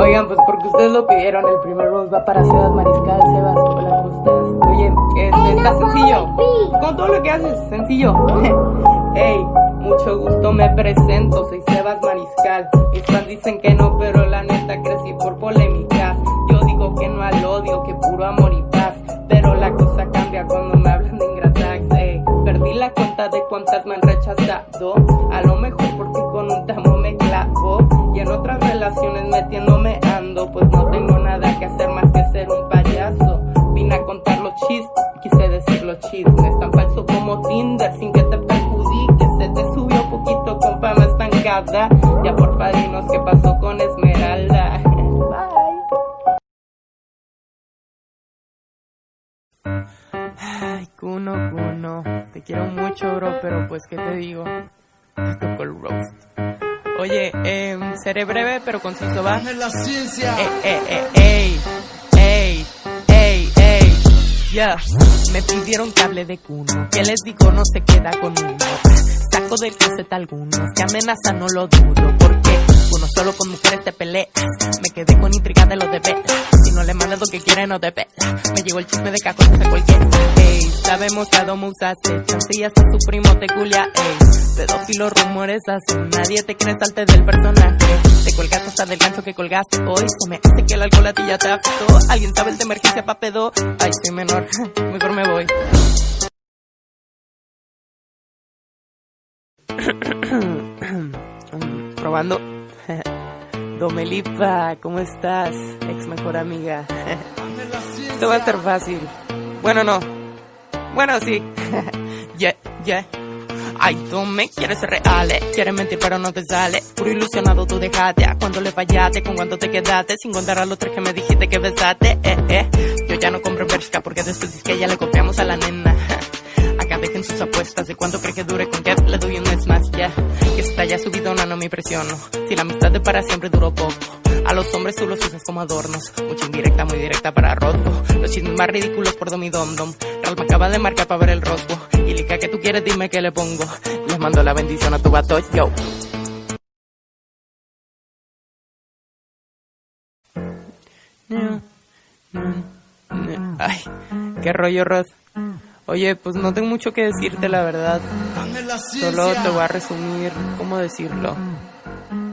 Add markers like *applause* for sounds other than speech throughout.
Oigan, pues porque ustedes lo pidieron, el primer rose va para Sebas Mariscal. Sebas, hola, ¿cómo estás? Oye, este, está sencillo. Con todo lo que haces, sencillo. *laughs* Ey, mucho gusto, me presento, soy Sebas Mariscal. Mis fans dicen que no, pero la neta crecí por polémicas. Yo digo que no al odio, que puro amor y Ya porfa dinos qué pasó con Esmeralda. *laughs* Bye. Ay, Kuno, Kuno, te quiero mucho, bro, pero pues, ¿qué te digo? Te tocó el roast. Oye, eh, seré breve, pero conciso, ¿va? la ciencia. Eh, eh, eh, ey, ey, ey, ey, ya. Me pidieron que hable de Kuno, que les digo no se queda con uno. Saco del closet algunos, que amenaza no lo dudo, porque uno solo con mujeres te peleas. Me quedé con intriga de los no le mandas lo que quiere, no te pelas. Me llegó el chisme de cajos de cualquiera. Ey, sabemos que a Domo usaste, y hasta su primo te culia, ey. Pedófilos rumores hacen, nadie te cree, salte del personaje. Te colgaste hasta del gancho que colgaste. Hoy se me hace que el alcohol a ti ya te afectó. ¿Alguien sabe el de emergencia pa' pedo? Ay, soy menor, *laughs* mejor me voy. *coughs* *coughs* Probando. *laughs* Domelipa, ¿cómo estás? Ex mejor amiga. *laughs* Esto va a ser fácil. Bueno, no. Bueno, sí. *laughs* Yeah, yeah. Ay, tú me quieres ser real, eh. quieres mentir pero no te sale. Puro ilusionado tú dejaste, a cuando le fallaste, con cuánto te quedaste, sin contar a los tres que me dijiste que besaste, eh, eh. Yo ya no compro Bershka porque después es que ya le copiamos a la nena. *laughs* Dejen sus apuestas de cuánto cree que dure con Kev, le doy un mes más ya. Que está ya subido, no, no me presiono. Si la amistad de para siempre duró poco. A los hombres tú los usas como adornos. Mucha indirecta, muy directa para roto. Los chismes más ridículos por Domi Dom Dom. Real me acaba de marcar para ver el rostro. Y lica que tú quieres, dime que le pongo. Les mando la bendición a tu vato, yo. Ay, qué rollo, Rod. Oye, pues no tengo mucho que decirte, la verdad. Solo te voy a resumir, ¿cómo decirlo?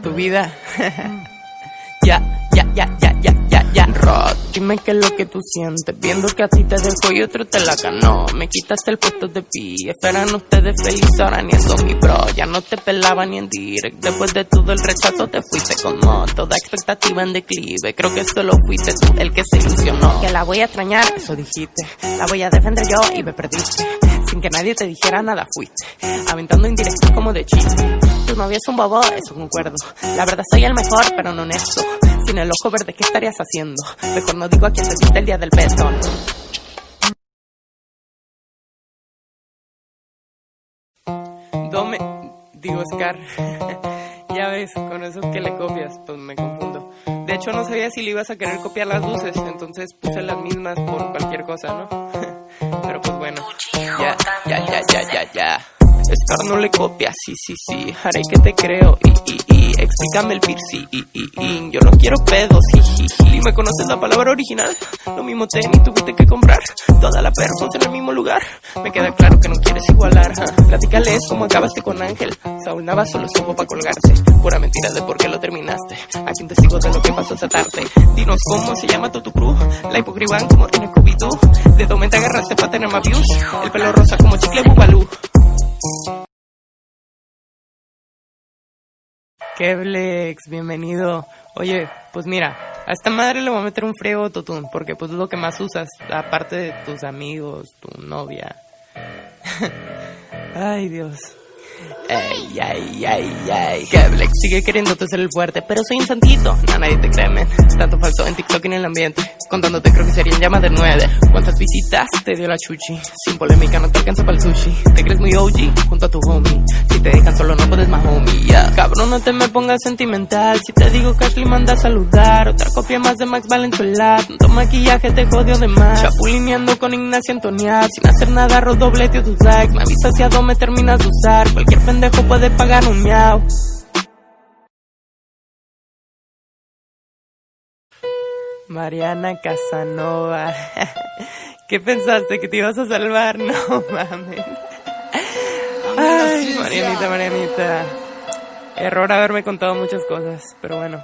Tu vida. *laughs* ya, ya, ya, ya, ya, ya, ya. Rod, dime qué es lo que tú sientes. Viendo que a ti te dejó y otro te la ganó. Me quitaste el puesto de pi. Esperan ustedes feliz ahora ni eso, mi bro. Ya no te pelaba ni en direct. Después de todo el rechazo te fuiste con no. Toda expectativa en declive. Creo que solo fuiste tú el que se ilusionó. Que la voy a extrañar, eso dijiste. La voy a defender yo y me perdiste. Sin que nadie te dijera nada fuiste. Aventando indirectos como de chiste. Tu novio es un bobo, eso concuerdo. La verdad soy el mejor, pero no honesto. Sin el ojo verde, ¿qué estarías haciendo? Mejor no digo a quién te el día del beso. Dome, digo Scar. *laughs* ya ves, con eso que le copias, pues me confundo. De hecho, no sabía si le ibas a querer copiar las luces, entonces puse las mismas por cualquier cosa, ¿no? *laughs* Pero pues bueno, ya, ya, ya, ya, Scar no le copia, sí, sí, sí, haré que te creo, y, y, y, explícame el piercing, y, y, y, yo no quiero pedos, jijiji, ¿me conoces la palabra original? Lo mismo tenis tuviste que comprar, toda la perfos en el mismo lugar, me queda claro que no quieres igualar, ¿ja? platícales cómo acabaste con Ángel, Saúl Navas solo supo para colgarse, pura mentira de por qué lo terminaste, aquí un testigo de lo que pasó esa tarde, dinos cómo se llama tu, crew, la hipocriban como en Scooby-Doo, de dónde te agarraste para tener más views, el pelo rosa como chicle bubalú. Keblex, bienvenido. Oye, pues mira, a esta madre le voy a meter un friego autotune, porque pues es lo que más usas, aparte de tus amigos, tu novia. *laughs* ay, Dios. Ay, ay, ay, ay. Keblex sigue queriéndote ser el fuerte, pero soy un santito. No, nadie te cree, men. Tanto falso en TikTok y en el ambiente. Contándote creo que serían llamas de nueve. ¿Cuántas visitas te dio la chuchi? Sin polémica no te alcanza para el sushi. Te crees muy OG junto a tu homie. Si te dejan solo no puedes más homie. Cabrón, no te me pongas sentimental. Si te digo que Ashley manda a saludar. Otra copia más de Max Valenzuela. Tanto maquillaje te jodió de más. Chapulineando con Ignacio Antonial. Sin hacer nada, rodoblete tus likes. Me avisas si a dónde terminas de usar. Cualquier pendejo puede pagar un miau. Mariana Casanova. *laughs* ¿Qué pensaste? ¿Que te ibas a salvar? *laughs* No mames. Ay, Marianita, Marianita. Error haberme contado muchas cosas, pero bueno.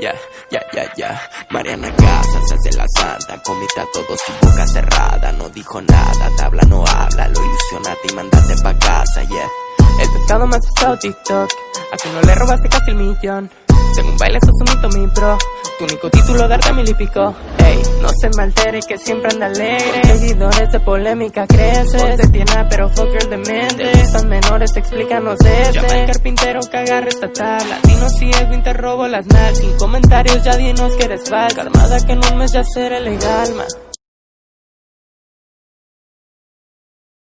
Ya, ya, ya, ya. Mariana Casas se hace la santa. Comita a todos su boca cerrada. No dijo nada, tabla no habla. Lo ilusionaste y mandaste pa' casa, yeah. El pescado más usado TikTok. A que no le robaste casi el millón. Según bailes sos un mito, mi pro. Tu único título darte mil y pico. Ey, no se me altere que siempre anda alegre. Seguidores de polémica crece. Se tiene pero fucker de mente. De menores, explícanos ese. Llama al carpintero que agarre esta tabla. Dinos si Edwin te robo las nalgas. Sin comentarios ya dinos que eres falsa. Armada que en un mes ya será legal, man.